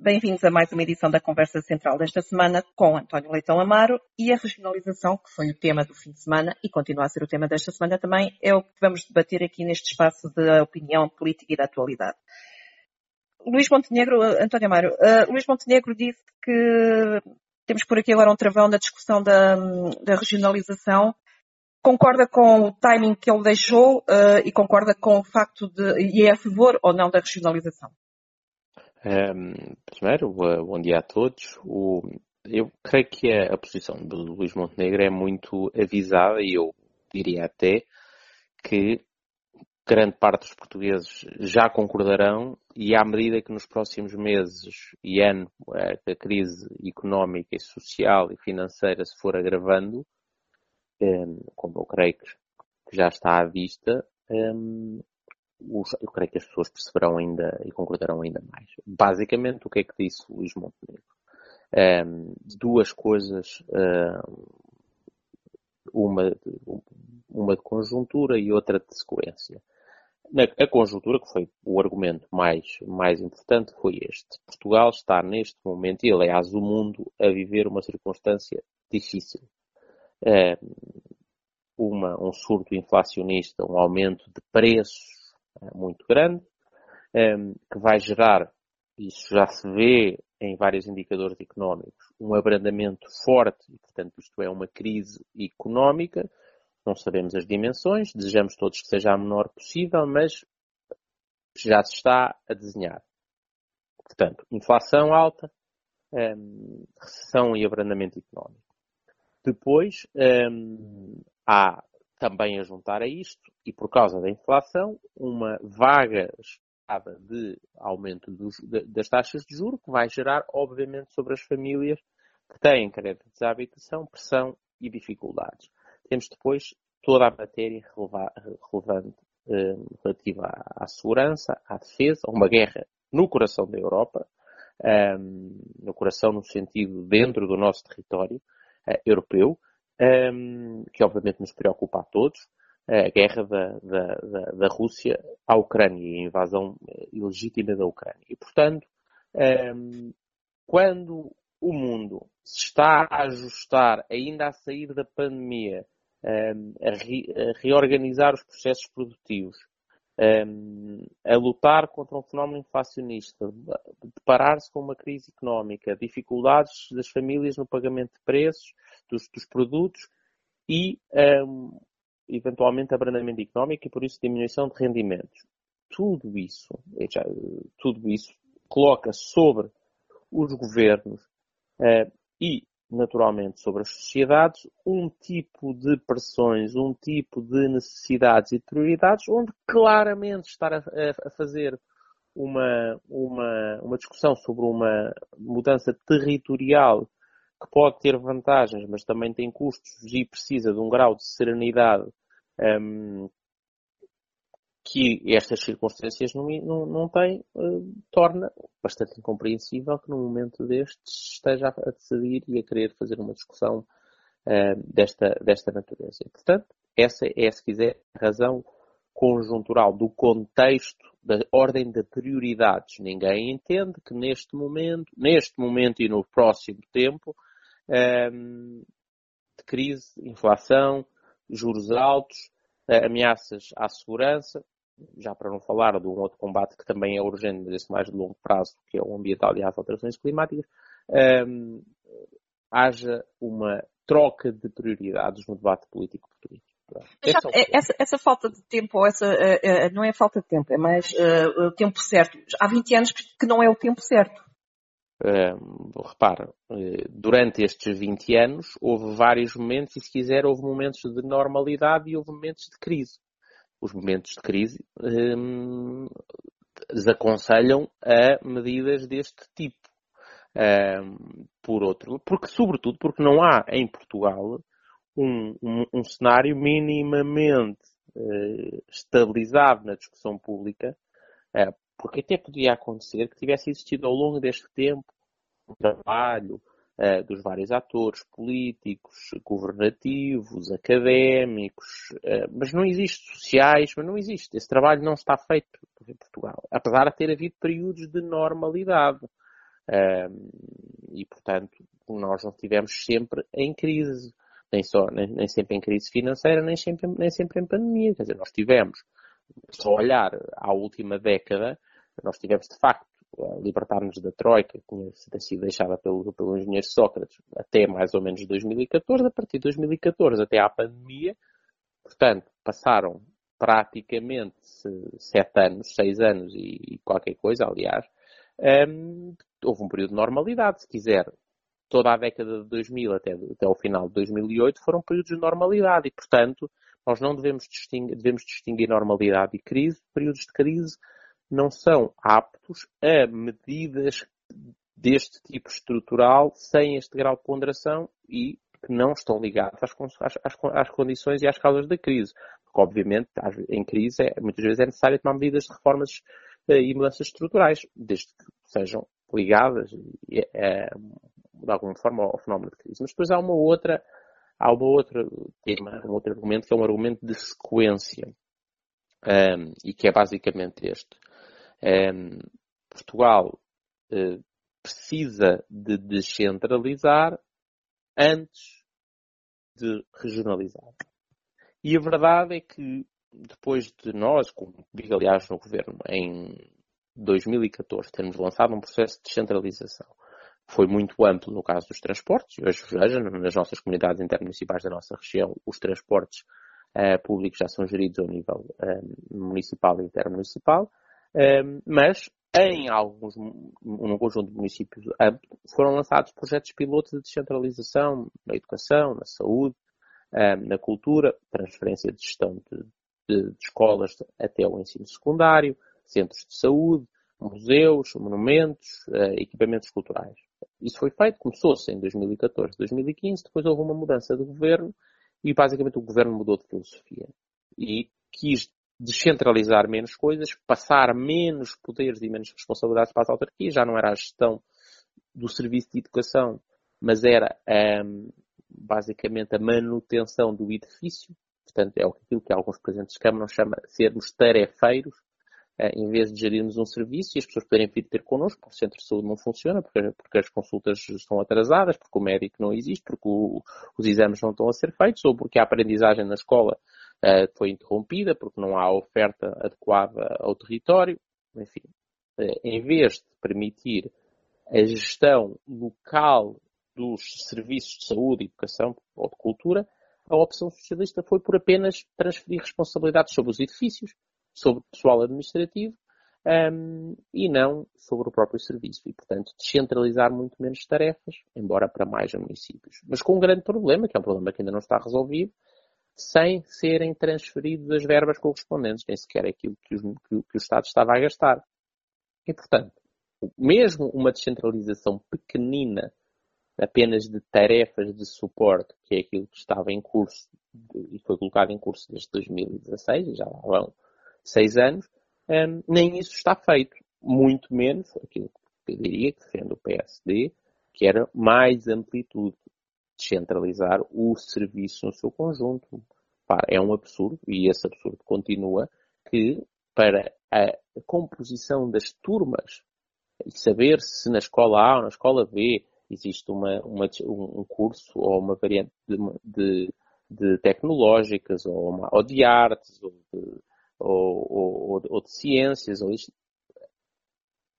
Bem-vindos a mais uma edição da Conversa Central desta semana com António Leitão Amaro e a regionalização, que foi o tema do fim de semana e continua a ser o tema desta semana também, é o que vamos debater aqui neste espaço de opinião política e da atualidade. Luís Montenegro, António Amaro, uh, Luís Montenegro disse que temos por aqui agora um travão na discussão da, da regionalização. Concorda com o timing que ele deixou uh, e concorda com o facto de, e é a favor ou não da regionalização? Um, primeiro, bom dia a todos. O, eu creio que a, a, posição de Luís Montenegro é muito avisada e eu diria até que grande parte dos portugueses já concordarão e à medida que nos próximos meses e ano a crise económica e social e financeira se for agravando, como eu creio que já está à vista, eu creio que as pessoas perceberão ainda e concordarão ainda mais. Basicamente, o que é que disse Luís Montenegro? Um, duas coisas, uma, uma de conjuntura e outra de sequência. A conjuntura, que foi o argumento mais, mais importante, foi este. Portugal está neste momento, e aliás o mundo, a viver uma circunstância difícil. uma, um surto inflacionista, um aumento de preços muito grande, ehm, que vai gerar, isso já se vê em vários indicadores económicos, um abrandamento forte, e portanto isto é uma crise económica, não sabemos as dimensões, desejamos todos que seja a menor possível, mas já se está a desenhar. Portanto, inflação alta, ehm, recessão e abrandamento económico. Depois, ehm, há também a juntar a isto, e por causa da inflação, uma vaga escada de aumento dos, das taxas de juros, que vai gerar, obviamente, sobre as famílias que têm créditos de habitação, pressão e dificuldades. Temos depois toda a matéria relevante eh, relativa à, à, segurança, à defesa, uma guerra no coração da Europa, eh, no coração no sentido dentro do nosso território eh, europeu, um, que obviamente nos preocupa a todos, a guerra da, da, da, da Rússia à Ucrânia e a invasão ilegítima da Ucrânia. E, portanto, um, quando o mundo se está a ajustar, ainda a sair da pandemia, um, a, re, a, reorganizar os processos produtivos, um, a lutar contra um fenómeno inflacionista, deparar-se com uma crise económica, dificuldades das famílias no pagamento de preços, dos, dos produtos e, um, eventualmente, abrandamento económico e, por isso, diminuição de rendimentos. Tudo isso, já, tudo isso coloca sobre os governos uh, e, naturalmente, sobre as sociedades um tipo de pressões, um tipo de necessidades e prioridades onde claramente estar a, a fazer uma, uma, uma discussão sobre uma mudança territorial que pode ter vantagens, mas também tem custos e precisa de um grau de serenidade um, que estas circunstâncias não, não, não têm, uh, torna bastante incompreensível que num momento destes esteja a decidir e a querer fazer uma discussão uh, desta, desta natureza. Portanto, essa é, se quiser, a razão conjuntural do contexto da ordem de prioridades. Ninguém entende que neste momento, neste momento e no próximo tempo, de crise, inflação, juros altos, ameaças à segurança, já para não falar de um outro combate que também é urgente, mas esse mais de longo prazo, que é o ambiental e as alterações climáticas, haja uma troca de prioridades no debate político português. Essa, é essa, essa, falta de tempo, essa, uh, uh, não é falta de tempo, é mais uh, o tempo certo. Há 20 anos que não é o tempo certo. Repara, uh, durante estes 20 anos houve vários momentos e, se quiser, houve momentos de normalidade e houve momentos de crise. Os momentos de crise um, desaconselham a medidas deste tipo. Por outro, porque, sobretudo, porque não há em Portugal um, um, um cenário minimamente uh, estabilizado na discussão pública porque até podia acontecer que tivesse existido ao longo deste tempo um trabalho uh, dos vários atores políticos, governativos, académicos, uh, mas não existe sociais, mas não existe. Esse trabalho não está feito em Portugal, apesar de ter havido períodos de normalidade. Um, e, portanto, nós não estivemos sempre em crise, nem, só, nem, nem, sempre em crise financeira, nem sempre, nem sempre em pandemia. Quer dizer, nós tivemos, só olhar à última década, nós tivemos de facto libertar-nos da Troika, que tinha sido deixada pelo, pelo engenheiro Sócrates, até mais ou menos 2014, a partir de 2014 até à pandemia, portanto, passaram praticamente sete anos, seis anos e, qualquer coisa, aliás, houve um período de normalidade, se quiser. Toda a década de 2000 até, até o final de 2008 foram períodos de normalidade e, portanto, nós não devemos distinguir, devemos distinguir normalidade e crise. Períodos de crise não são aptos a medidas deste tipo estrutural sem este grau de ponderação e que não estão ligados às, às, às, condições e às causas da crise. Porque, obviamente, em crise, é, muitas vezes é necessário tomar medidas de reformas eh, e mudanças estruturais, desde que sejam ligadas, é, de alguma forma, ao fenómeno de crise. Mas depois há uma outra, há uma outra tema, um outro argumento, que é um argumento de sequência, um, ehm, e que é basicamente este. Ehm, Portugal uh, precisa de descentralizar antes de regionalizar. E a verdade é que depois de nós, como digo aliás no governo, em 2014, termos lançado um processo de descentralização, foi muito amplo no caso dos transportes, hoje veja, nas nossas comunidades intermunicipais da nossa região, os transportes uh, públicos já são geridos ao nível uh, municipal e intermunicipal, mas em alguns, num conjunto de municípios amplo, foram lançados projetos pilotos de descentralização na educação, na saúde, na cultura, transferência de gestão de, de, de escolas até o ensino secundário, centros de saúde, museus, monumentos, uh, equipamentos culturais. Isso foi feito, começou-se em 2014, 2015, depois houve uma mudança de governo e basicamente o governo mudou de filosofia e quis descentralizar menos coisas, passar menos poderes e menos responsabilidades para as autarquias, já não era a gestão do serviço de educação, mas era um, basicamente a manutenção do edifício, portanto é aquilo que alguns presidentes de Câmara chamam de sermos tarefeiros, eh, em vez de gerirmos um serviço e as pessoas poderem vir ter connosco, porque o centro de saúde não funciona, porque, porque as consultas estão atrasadas, porque o médico não existe, porque o, os exames não estão a ser feitos, ou porque a aprendizagem na escola uh, foi interrompida, porque não há oferta adequada ao território. Enfim, uh, em vez de permitir a gestão local dos serviços de saúde, educação ou de cultura, a opção socialista foi por apenas transferir responsabilidades sobre os edifícios, sobre o pessoal administrativo um, e não sobre o próprio serviço. E, portanto, descentralizar muito menos tarefas, embora para mais municípios. Mas com um grande problema, que é um problema que ainda não está resolvido, sem serem transferidas as verbas correspondentes, nem sequer aquilo que, os, que, que o Estado estava a gastar. E, portanto, mesmo uma descentralização pequenina apenas de tarefas de suporte, que é aquilo que estava em curso e foi colocado em curso desde 2016, e já lá vão seis anos, um, nem isso está feito. Muito menos aquilo que eu diria que defende o PSD, que era mais amplitude, descentralizar o serviço no seu conjunto. é um absurdo, e esse absurdo continua, que para a composição das turmas, e saber se na escola A ou na escola B existe uma, uma um curso ou uma variante de, de, de tecnológicas ou, uma, ou de artes ou de, ou, ou, de ciências, ou isto.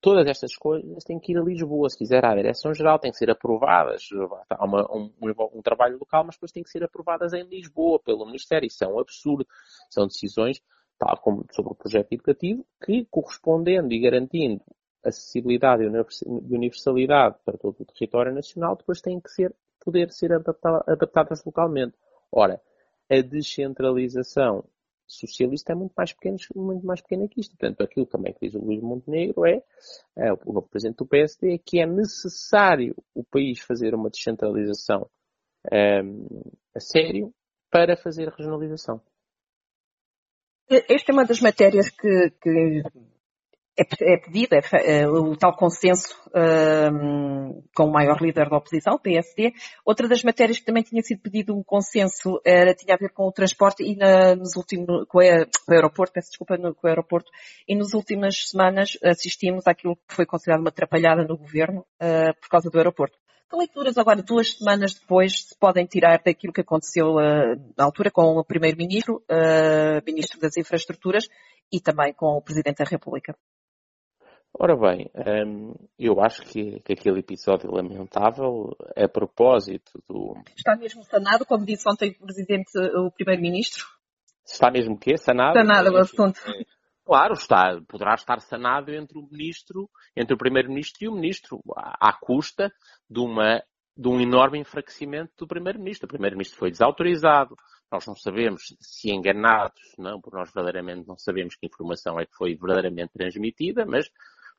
Todas estas coisas têm que ir a Lisboa. Se quiser, a direção-geral tem que ser aprovadas. Há uma, um, um, trabalho local, mas depois têm que ser aprovadas em Lisboa pelo Ministério. Isso é um absurdo. São decisões, tal como sobre o projeto educativo, que correspondendo e garantindo acessibilidade e universalidade para todo o território nacional, depois têm que ser, poder ser adaptadas localmente. Ora, a descentralização socialista é muito mais pequeno, muito mais pequeno que isto. Portanto, aquilo também que diz o Luís Montenegro é, é o novo presidente do PSD, é que é necessário o país fazer uma descentralização um, a sério para fazer regionalização. Esta é uma das matérias que, que é pedido, é, é, o tal consenso um, com o maior líder da oposição, o PSD. Outra das matérias que também tinha sido pedido um consenso era, tinha a ver com o transporte e na, nos últimos, com, a, com o aeroporto, peço desculpa, no, com o aeroporto, e nas últimas semanas assistimos àquilo que foi considerado uma atrapalhada no governo uh, por causa do aeroporto. Que leituras agora, duas semanas depois, se podem tirar daquilo que aconteceu uh, na altura com o Primeiro-Ministro, uh, Ministro das Infraestruturas e também com o Presidente da República? Ora bem, hum, eu acho que, que aquele episódio lamentável, a propósito do. Está mesmo sanado, como disse ontem o Presidente, o Primeiro-Ministro? Está mesmo o quê? Sanado? Sanado o assunto. É, claro, está, poderá estar sanado entre o Ministro, entre o Primeiro-Ministro e o Ministro, à, à custa de, uma, de um enorme enfraquecimento do Primeiro-Ministro. O Primeiro-Ministro foi desautorizado, nós não sabemos se enganados, não, porque nós verdadeiramente não sabemos que informação é que foi verdadeiramente transmitida, mas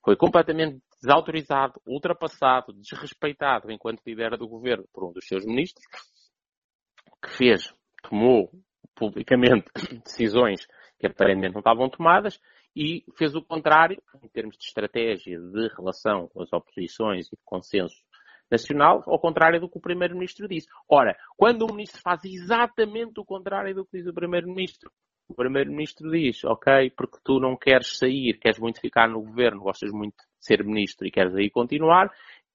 foi completamente desautorizado, ultrapassado, desrespeitado enquanto líder do governo por um dos seus ministros, que fez, tomou publicamente decisões que aparentemente não estavam tomadas e fez o contrário em termos de estratégia de relação com as oposições e de consenso nacional, ao contrário do que o Primeiro-Ministro disse. Ora, quando o Ministro faz exatamente o contrário do que diz o Primeiro-Ministro, o Primeiro-Ministro diz, ok, porque tu não queres sair, queres muito ficar no governo, gostas muito de ser Ministro e queres aí continuar,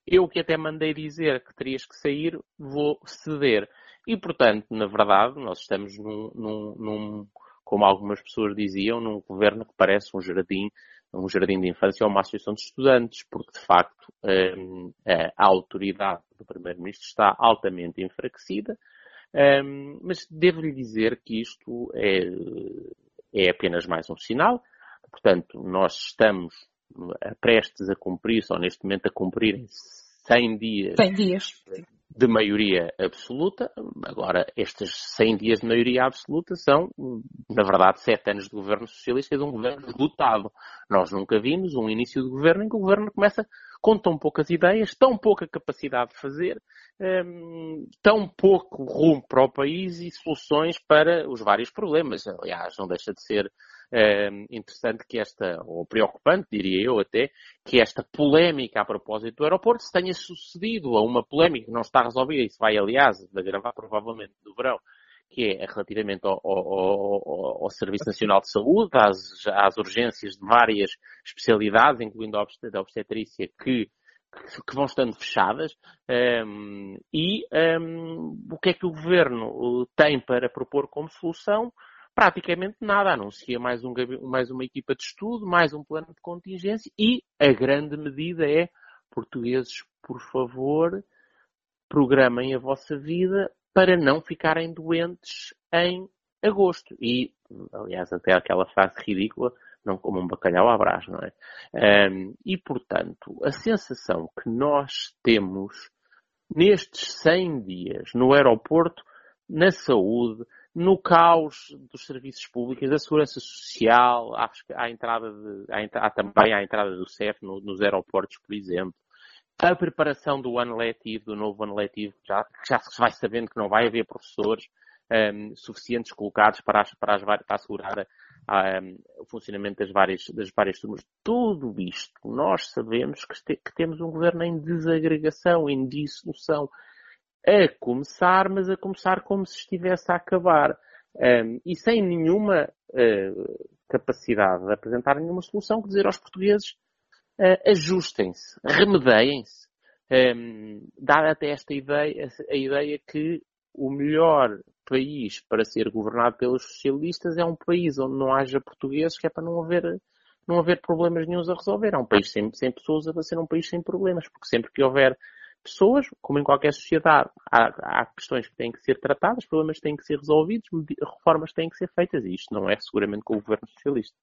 eu que até mandei dizer que terias que sair, vou ceder. E, portanto, na verdade, nós estamos num, num, num como algumas pessoas diziam, num governo que parece um jardim, um jardim de infância ou uma associação de estudantes, porque, de facto, hum, a autoridade do Primeiro-Ministro está altamente enfraquecida, um, mas devo-lhe dizer que isto é, é apenas mais um sinal. Portanto, nós estamos prestes a cumprir, só neste momento a cumprir 100 dias, 100 dias. De maioria absoluta. Agora, estes 100 dias de maioria absoluta são, na verdade, 7 anos de governo socialista e de um governo esgotado. Nós nunca vimos um início de governo em que o governo começa com tão poucas ideias, tão pouca capacidade de fazer, um, tão pouco rumo para o país e soluções para os vários problemas. Aliás, não deixa de ser um, interessante que esta, ou preocupante, diria eu até, que esta polémica a propósito do aeroporto se tenha sucedido a uma polémica que não está resolvida, isso vai, aliás, agravar provavelmente do verão, que é relativamente ao, ao, ao, ao, Serviço Nacional de Saúde, às, às urgências de várias especialidades, incluindo a obstetrícia, que, que vão estando fechadas, um, e um, o que é que o Governo tem para propor como solução? Praticamente nada, anuncia mais, um, mais uma equipa de estudo, mais um plano de contingência e a grande medida é, portugueses, por favor, programem a vossa vida para não ficarem doentes em agosto. E, aliás, até aquela frase ridícula, não como um bacalhau à brás, não é? Um, e, portanto, a sensação que nós temos nestes 100 dias no aeroporto, na saúde, no caos dos serviços públicos, da segurança social, há, há, entrada de, há também a entrada do CEF no, nos aeroportos, por exemplo, a preparação do ano letivo, do novo ano letivo, já, já se vai sabendo que não vai haver professores um, suficientes colocados para, as, para, as, para assegurar um, o funcionamento das várias, das várias turmas. Tudo isto, nós sabemos que, que temos um governo em desagregação, em dissolução, a começar, mas a começar como se estivesse a acabar. Um, e sem nenhuma uh, capacidade de apresentar nenhuma solução, que dizer aos portugueses uh, ajustem-se, remedeiem-se. Um, até esta ideia, a ideia que o melhor país para ser governado pelos socialistas é um país onde não haja portugueses, que é para não haver, não haver problemas nenhums a resolver. É um país sem, sem pessoas a ser um país sem problemas, porque sempre que houver pessoas, como em qualquer sociedade, há, há, questões que têm que ser tratadas, problemas têm que ser resolvidos, reformas têm que ser feitas, e isto não é seguramente com o governo socialista.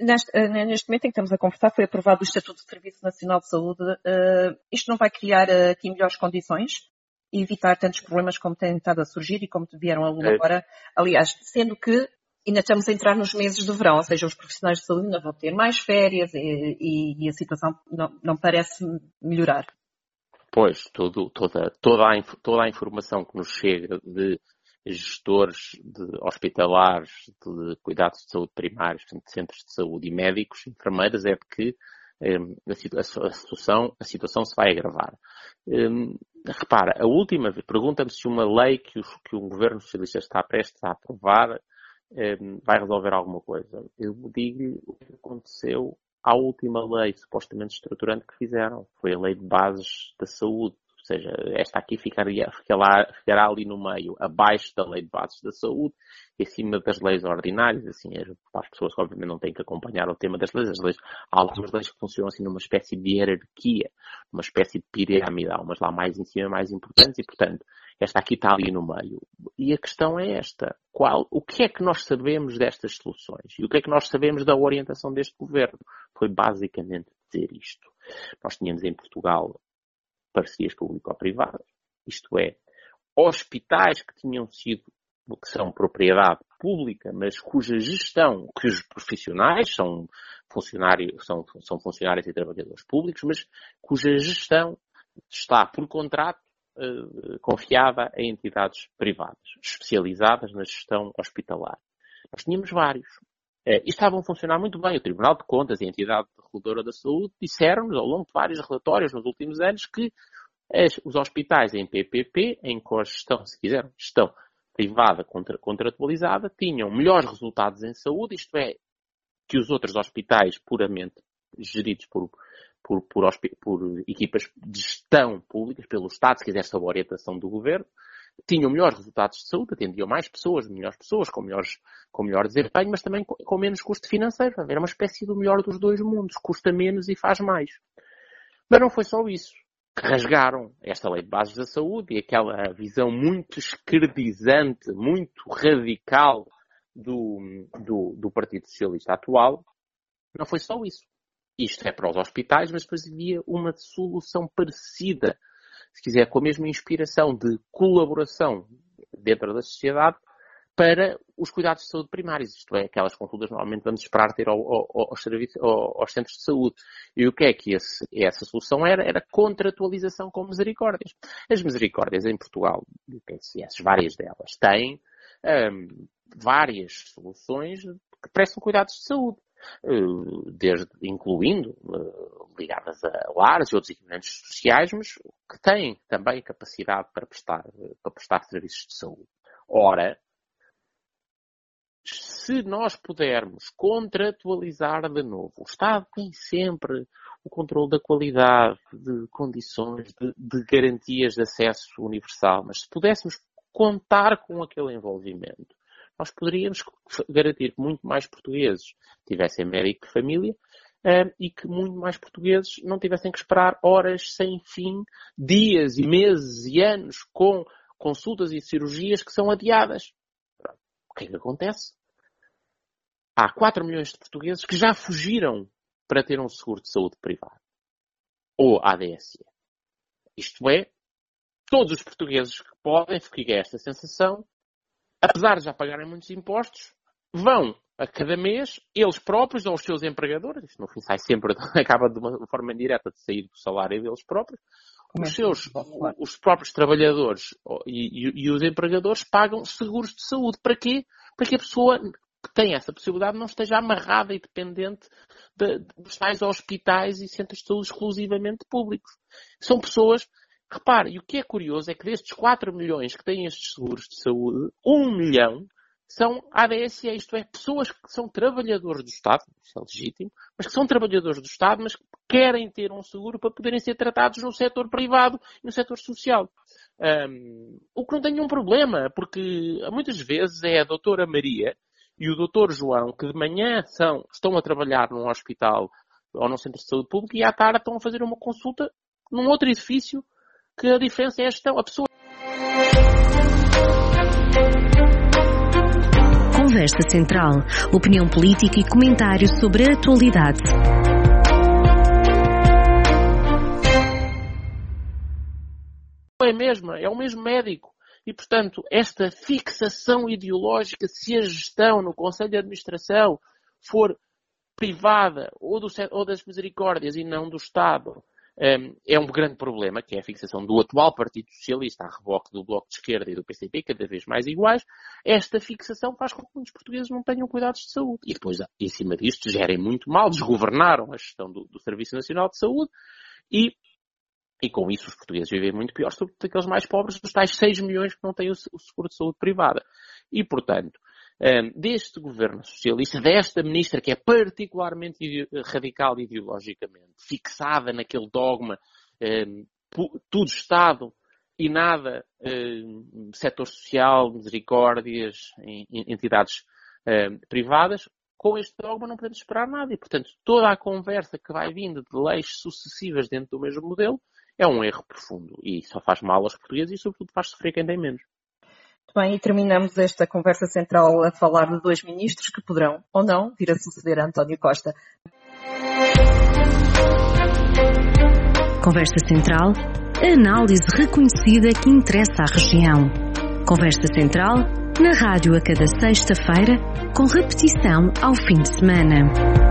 Neste, eh, neste momento em que estamos a conversar, foi aprovado o Estatuto de Serviço Nacional de Saúde. Uh, isto não vai criar uh, aqui melhores condições e evitar tantos problemas como têm estado a surgir e como vieram a lume é. agora? Aliás, sendo que ainda estamos a entrar nos meses do verão, ou seja, os profissionais de saúde ainda vão ter mais férias e, e, e a situação não, não parece melhorar. Pois, todo, toda, toda, a, toda a informação que nos chega de gestores de hospitalares, de cuidados de saúde primários, de centros de saúde e médicos, enfermeiras, é de que um, a, situação, a situação se vai agravar. Um, repara, a última vez, pergunta-me se uma lei que, os, que o governo socialista está prestes a aprovar um, vai resolver alguma coisa. Eu digo-lhe o que aconteceu à última lei supostamente estruturante que fizeram. Foi a lei de bases da saúde. Ou seja, esta aqui ficaria, ficará, ficará ali no meio, abaixo da lei de bases da saúde acima das leis ordinárias, assim, é, as pessoas que obviamente não têm que acompanhar o tema das leis, as leis, há algumas leis que funcionam assim numa espécie de hierarquia, uma espécie de pirâmide, há umas lá mais em cima, mais importantes, e portanto, esta aqui está ali no meio. E a questão é esta, qual, o que é que nós sabemos destas soluções? E o que é que nós sabemos da orientação deste governo? Foi basicamente dizer isto. Nós tínhamos em Portugal parcerias público-privadas, isto é, hospitais que tinham sido, que são propriedade pública, mas cuja gestão, cujos profissionais são funcionários, são, são funcionários e trabalhadores públicos, mas cuja gestão está por contrato uh, confiada a entidades privadas, especializadas na gestão hospitalar. Nós tínhamos vários. Uh, e estavam a funcionar muito bem. O Tribunal de Contas e a entidade reguladora da saúde disseram-nos ao longo de vários relatórios nos últimos anos que as, os hospitais em PPP, em cogestão, se quiser, gestão privada contra, contratualizada, tinham melhores resultados em saúde, isto é, que os outros hospitais puramente geridos por, por, por, por equipas de gestão públicas, pelo Estado, se quiser, sob orientação do governo, tinham melhores resultados de saúde, atendiam mais pessoas, melhores pessoas, com, melhores, com melhor desempenho, mas também com, com menos custo financeiro. Era uma espécie do melhor dos dois mundos. Custa menos e faz mais. Mas não foi só isso. Rasgaram esta lei de bases da saúde e aquela visão muito esquerdizante, muito radical do, do, do Partido Socialista atual. Não foi só isso. Isto é para os hospitais, mas depois havia uma solução parecida se quiser, com a mesma inspiração de colaboração dentro da sociedade para os cuidados de saúde primários, isto é, aquelas consultas normalmente vamos esperar ter ao, ao, aos, aos, centros de saúde. E o que é que esse, essa solução era? Era contratualização com misericórdias. As misericórdias em Portugal, essas várias delas, têm hum, várias soluções que prestam cuidados de saúde. Eh, desde, incluindo eh, ligadas a lares e outros equipamentos sociais, mas que têm também capacidade para prestar, para prestar serviços de saúde. Ora, se nós pudermos contratualizar de novo, o Estado tem sempre o controle da qualidade, de condições, de, de, garantias de acesso universal, mas se pudéssemos contar com aquele envolvimento, nós poderíamos garantir que muito mais portugueses tivessem médico de família uh, e que muito mais portugueses não tivessem que esperar horas sem fim, dias e meses e anos com consultas e cirurgias que são adiadas. O que é que acontece? Há 4 milhões de portugueses que já fugiram para ter um seguro de saúde privado. Ou ADSE. Isto é, todos os portugueses que podem ficar esta sensação apesar de já pagarem muitos impostos, vão a cada mês, eles próprios ou os seus empregadores, isto no fim sai sempre, acaba de uma forma indireta de sair do salário deles próprios, os seus, os próprios trabalhadores e, e, e, os empregadores pagam seguros de saúde. Para quê? Para que a pessoa que tem essa possibilidade não esteja amarrada e dependente de, dos tais hospitais e centros de saúde exclusivamente públicos. São pessoas Repare, e o que é curioso é que destes 4 milhões que têm estes seguros de saúde, 1 milhão são ADSE, isto é, pessoas que são trabalhadores do Estado, isso é legítimo, mas que são trabalhadores do Estado, mas que querem ter um seguro para poderem ser tratados no setor privado e no setor social. Um, o que não tem nenhum problema, porque muitas vezes é a doutora Maria e o doutor João que de manhã são, estão a trabalhar num hospital ou num centro de saúde público e à tarde estão a fazer uma consulta num outro edifício que a diferença é esta, a pessoa Conversa Central. Opinião política e comentário sobre a atualidade. É a mesma, é o mesmo médico. E, portanto, esta fixação ideológica, se a gestão no Conselho de Administração for privada ou, do, ou das misericórdias e não do Estado, é um grande problema, que é a fixação do atual Partido Socialista a reboque do Bloco de Esquerda e do PCP, cada vez mais iguais. Esta fixação faz com que muitos portugueses não tenham cuidados de saúde. E depois, em cima disto, gerem muito mal, desgovernaram a gestão do, do Serviço Nacional de Saúde e e com isso os portugueses vivem muito pior, sobretudo aqueles mais pobres, os tais 6 milhões que não têm o seguro de saúde privada. E, portanto, deste governo socialista, desta ministra que é particularmente radical ideologicamente, fixada naquele dogma, tudo Estado e nada setor social, misericórdias, entidades privadas, com este dogma não podemos esperar nada. E, portanto, toda a conversa que vai vindo de leis sucessivas dentro do mesmo modelo é um erro profundo e só faz mal aos portugueses e, sobretudo, faz sofrer quem tem menos. Bem, e terminamos esta conversa central a falar de dois ministros que poderão, ou não, vir a suceder a António Costa. Conversa Central, análise reconhecida que interessa à região. Conversa Central, na rádio a cada sexta-feira, com repetição ao fim de semana.